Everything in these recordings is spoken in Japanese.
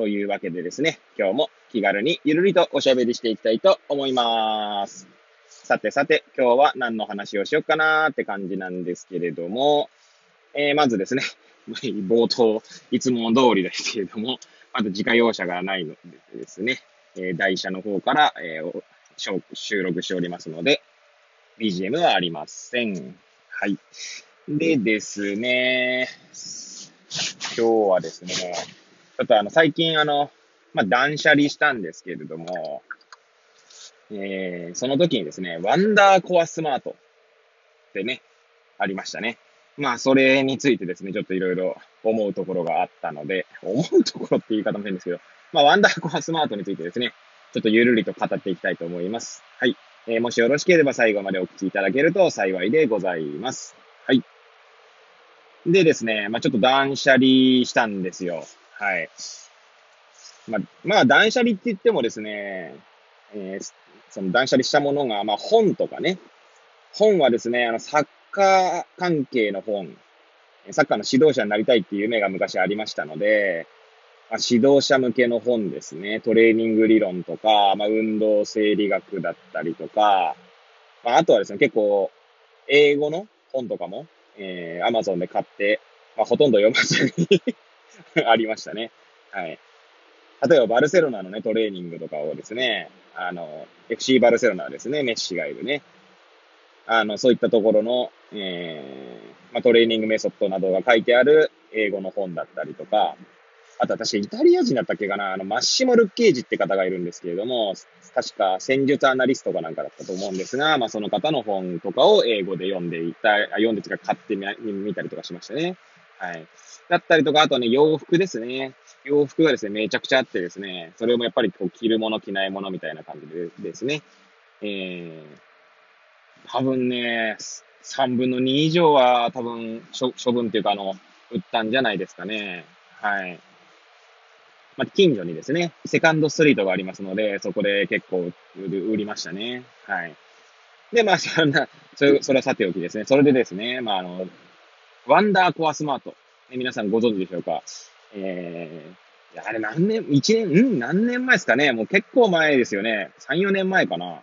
というわけでですね、今日も気軽にゆるりとおしゃべりしていきたいと思います。さてさて、今日は何の話をしようかなーって感じなんですけれども、えー、まずですね、冒頭、いつも通りですけれども、まだ自家用車がないのでですね、えー、台車の方から、えー、収録しておりますので、BGM はありません。はい。でですね、今日はですね、ちょっとあの、最近あの、まあ、断捨離したんですけれども、えー、その時にですね、ワンダーコアスマートってね、ありましたね。まあ、それについてですね、ちょっといろいろ思うところがあったので、思うところって言い方も変ですけど、まあ、ワンダーコアスマートについてですね、ちょっとゆるりと語っていきたいと思います。はい。えー、もしよろしければ最後までお聞きいただけると幸いでございます。はい。でですね、まあ、ちょっと断捨離したんですよ。はい。まあ、まあ、断捨離って言ってもですね、えー、その断捨離したものが、まあ、本とかね。本はですね、あの、サッカー関係の本、サッカーの指導者になりたいっていう夢が昔ありましたので、まあ、指導者向けの本ですね。トレーニング理論とか、まあ、運動生理学だったりとか、まあ、あとはですね、結構、英語の本とかも、えー、アマゾンで買って、まあ、ほとんど読まずに ありましたね。はい。例えば、バルセロナのね、トレーニングとかをですね、あの、FC バルセロナですね、メッシがいるね。あの、そういったところの、えー、まあ、トレーニングメソッドなどが書いてある英語の本だったりとか、あと私、イタリア人だったっけかなあの、マッシモ・ルッケージって方がいるんですけれども、確か戦術アナリストかなんかだったと思うんですが、まあ、その方の本とかを英語で読んでいた、読んでとか買ってみたりとかしましたね。はい。だったりとか、あとね、洋服ですね。洋服がですね、めちゃくちゃあってですね、それもやっぱりこう着るもの、着ないものみたいな感じでですね、えー、多分ね、3分の2以上は多分処分っていうか、あの、売ったんじゃないですかね。はい。まあ、近所にですね、セカンドストリートがありますので、そこで結構売りましたね。はい。で、まあ、そんな、それ、それはさておきですね。それでですね、まあ、あの、ワンダーコアスマート。え皆さんご存知でしょうか？えー、あれ何年、一年、うん何年前ですかね？もう結構前ですよね。3、4年前かな。ま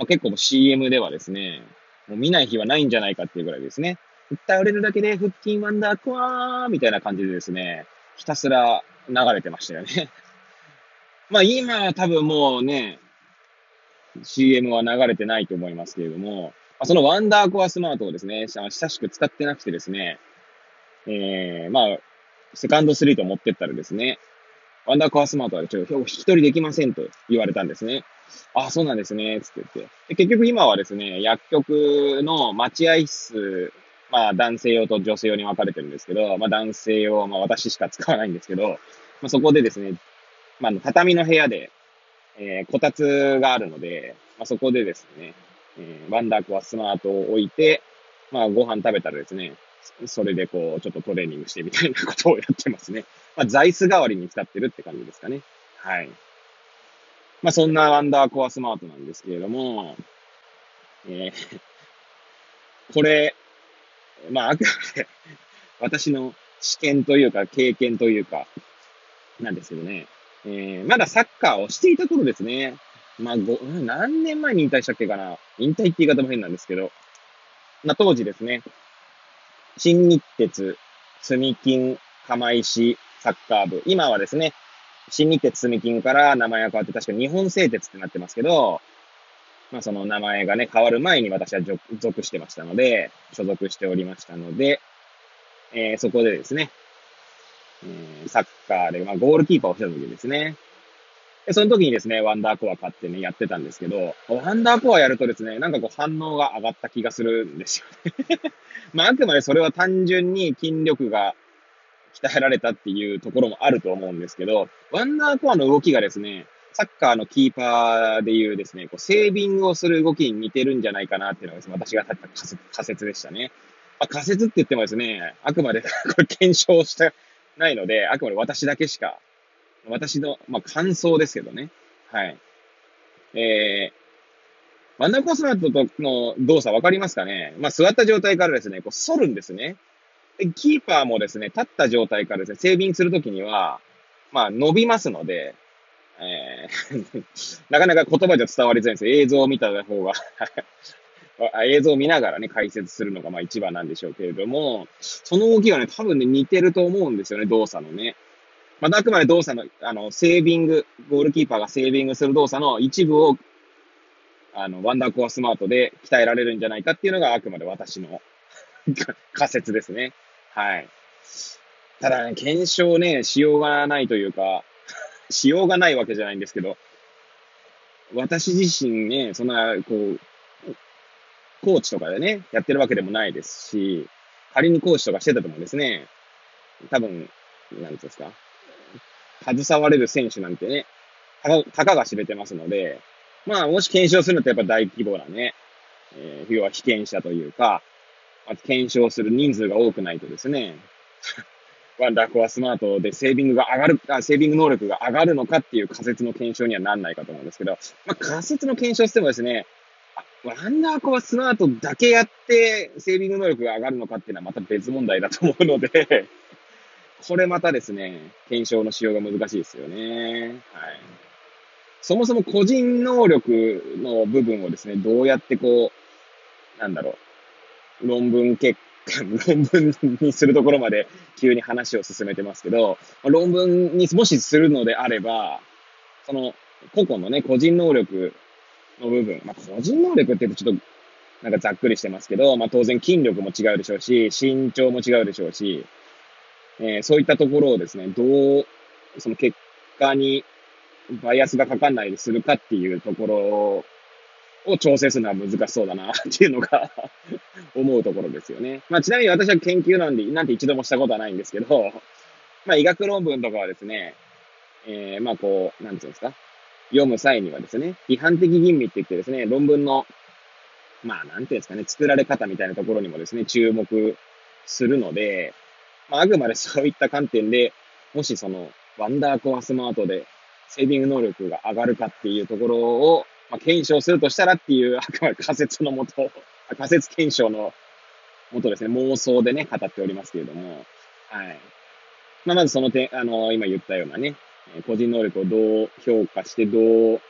あ、結構 CM ではですね、もう見ない日はないんじゃないかっていうぐらいですね。歌売れるだけで腹筋ワンダーコアーみたいな感じでですね、ひたすら流れてましたよね。まあ今多分もうね、CM は流れてないと思いますけれども、そのワンダーコアスマートをですね、親しく使ってなくてですね、えー、まあ、セカンドスリート持ってったらですね、ワンダーコアスマートはちょっと引き取りできませんと言われたんですね。あ、そうなんですね、つって言って。で結局今はですね、薬局の待合室、まあ男性用と女性用に分かれてるんですけど、まあ男性用、まあ私しか使わないんですけど、まあそこでですね、まあ畳の部屋で、えー、こたつがあるので、まあそこでですね、えー、ワンダークはスマートを置いて、まあ、ご飯食べたらですね、それでこう、ちょっとトレーニングしてみたいなことをやってますね。まあ、座椅子代わりに使ってるって感じですかね。はい。まあ、そんなワンダーコアスマートなんですけれども、えー、これ、まあ、あくまで私の試験というか、経験というか、なんですけどね、えー、まだサッカーをしていた頃ですね。まあ、ご、何年前に引退したっけかな。引退って言い方も変なんですけど、まあ、当時ですね、新日鉄、住金、釜石、サッカー部。今はですね、新日鉄住金から名前が変わって、確か日本製鉄ってなってますけど、まあその名前がね、変わる前に私は属してましたので、所属しておりましたので、えー、そこでですね、えー、サッカーで、まあゴールキーパーをした時ですね、で、その時にですね、ワンダーコア買ってね、やってたんですけど、ワンダーコアやるとですね、なんかこう反応が上がった気がするんですよね まあ、あくまでそれは単純に筋力が鍛えられたっていうところもあると思うんですけど、ワンダーコアの動きがですね、サッカーのキーパーでいうですね、こうセービングをする動きに似てるんじゃないかなっていうのがです、ね、私が立った仮説でしたね。まあ、仮説って言ってもですね、あくまでこれ検証してないので、あくまで私だけしか、私の、まあ、感想ですけどね。はい。えー、ワンダーコースマットの動作わかりますかね？まあ、座った状態からですね、こう、反るんですね。で、キーパーもですね、立った状態からですね、セービングするときには、まあ、伸びますので、えー なかなか言葉じゃ伝わりづらいんです映像を見た方が 映像を見ながらね、解説するのがまあ一番なんでしょうけれども、その動きがね、多分ね、似てると思うんですよね、動作のね。まあ、あくまで動作の、あの、セービング、ゴールキーパーがセービングする動作の一部を、あの、ワンダーコアスマートで鍛えられるんじゃないかっていうのがあくまで私の 仮説ですね。はい。ただね、検証ね、しようがないというか、しようがないわけじゃないんですけど、私自身ね、そんな、こう、コーチとかでね、やってるわけでもないですし、仮にコーチとかしてたともですね、多分、なんですか、携われる選手なんてね、たかが知れてますので、まあ、もし検証するのってやっぱ大規模なね、えー、要は被験者というか、まあ、検証する人数が多くないとですね、ワンダーコアスマートでセービングが上がる、あセービング能力が上がるのかっていう仮説の検証にはなんないかと思うんですけど、まあ、仮説の検証してもですね、ワンダーコアスマートだけやってセービング能力が上がるのかっていうのはまた別問題だと思うのでこれまたですね、検証のしようが難しいですよね。はい。そもそも個人能力の部分をですね、どうやってこう、なんだろう、論文結果 論文にするところまで急に話を進めてますけど、論文にもしするのであれば、その個々のね、個人能力の部分、まあ、個人能力って言うとちょっとなんかざっくりしてますけど、まあ、当然筋力も違うでしょうし、身長も違うでしょうし、えー、そういったところをですね、どう、その結果にバイアスがかかんないでするかっていうところを調整するのは難しそうだなっていうのが 思うところですよね。まあ、ちなみに私は研究なんで、なんて一度もしたことはないんですけど、まあ、医学論文とかはですね、えー、まあ、こう、なんていうんですか、読む際にはですね、批判的吟味って言ってですね、論文の、まあ、なんていうんですかね、作られ方みたいなところにもですね、注目するので、まあ、あくまでそういった観点で、もしその、ワンダーコアスマートで、セービング能力が上がるかっていうところを、まあ、検証するとしたらっていう、あくまで仮説のもと、仮説検証のもとですね、妄想でね、語っておりますけれども、はい。まあ、まずその点、あの、今言ったようなね、個人能力をどう評価して、どう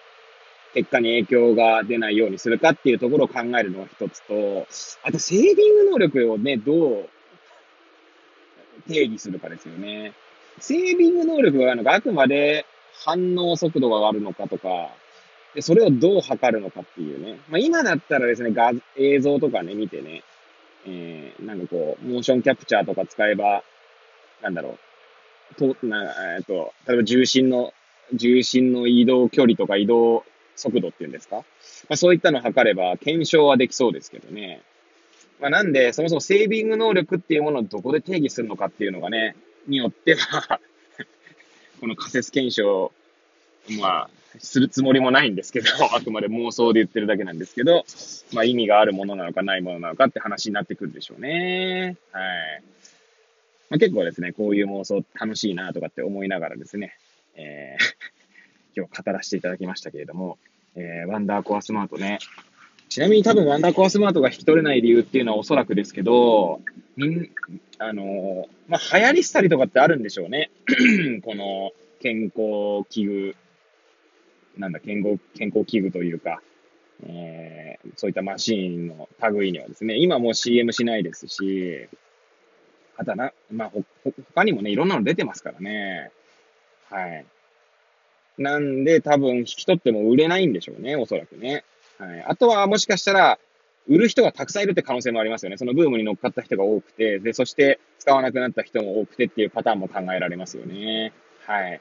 結果に影響が出ないようにするかっていうところを考えるのが一つと、あと、セービング能力をね、どう定義するかですよね。セービング能力があるのか、あくまで反応速度が上がるのかとか、で、それをどう測るのかっていうね。まあ、今だったらですね、画、映像とかね、見てね、えー、なんかこう、モーションキャプチャーとか使えば、なんだろう、と、な、えっと、例えば重心の、重心の移動距離とか移動速度っていうんですか？まあ、そういったのを測れば、検証はできそうですけどね。まあ、なんで、そもそもセービング能力っていうものをどこで定義するのかっていうのがね、によっては この仮説検証、まあ、するつもりもないんですけど、あくまで妄想で言ってるだけなんですけど、まあ意味があるものなのかないものなのかって話になってくるでしょうね。はい。まあ、結構ですね、こういう妄想楽しいなとかって思いながらですね、えー、今日語らせていただきましたけれども、えー、ワンダーコアスマートね。ちなみに多分ワンダーコアスマートが引き取れない理由っていうのはおそらくですけど、みん、あの、まあ、流行りしたりとかってあるんでしょうね。この健康器具なんだ、健康、健康器具というか、えー、そういったマシーンの類にはですね、今もう CM しないですし、あとはな、まあ、ほ、他にもね、いろんなの出てますからね。はい。なんで、多分、引き取っても売れないんでしょうね、おそらくね。はい。あとは、もしかしたら、売る人がたくさんいるって可能性もありますよね。そのブームに乗っかった人が多くて、で、そして使わなくなった人も多くてっていうパターンも考えられますよね。はい。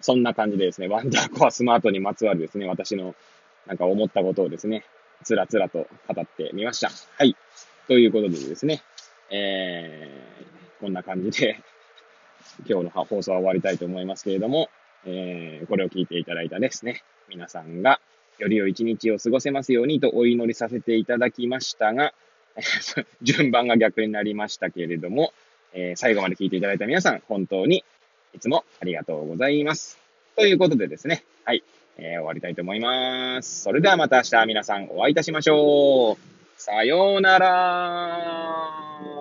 そんな感じでですね、ワンダーコアスマートにまつわるですね、私のなんか思ったことをですね、つらつらと語ってみました。はい。ということでですね、えー、こんな感じで今日の放送は終わりたいと思いますけれども、えー、これを聞いていただいたですね、皆さんがより良い一日を過ごせますようにとお祈りさせていただきましたが、順番が逆になりましたけれども、えー、最後まで聞いていただいた皆さん、本当にいつもありがとうございます。ということでですね、はい、えー、終わりたいと思います。それではまた明日皆さんお会いいたしましょう。さようなら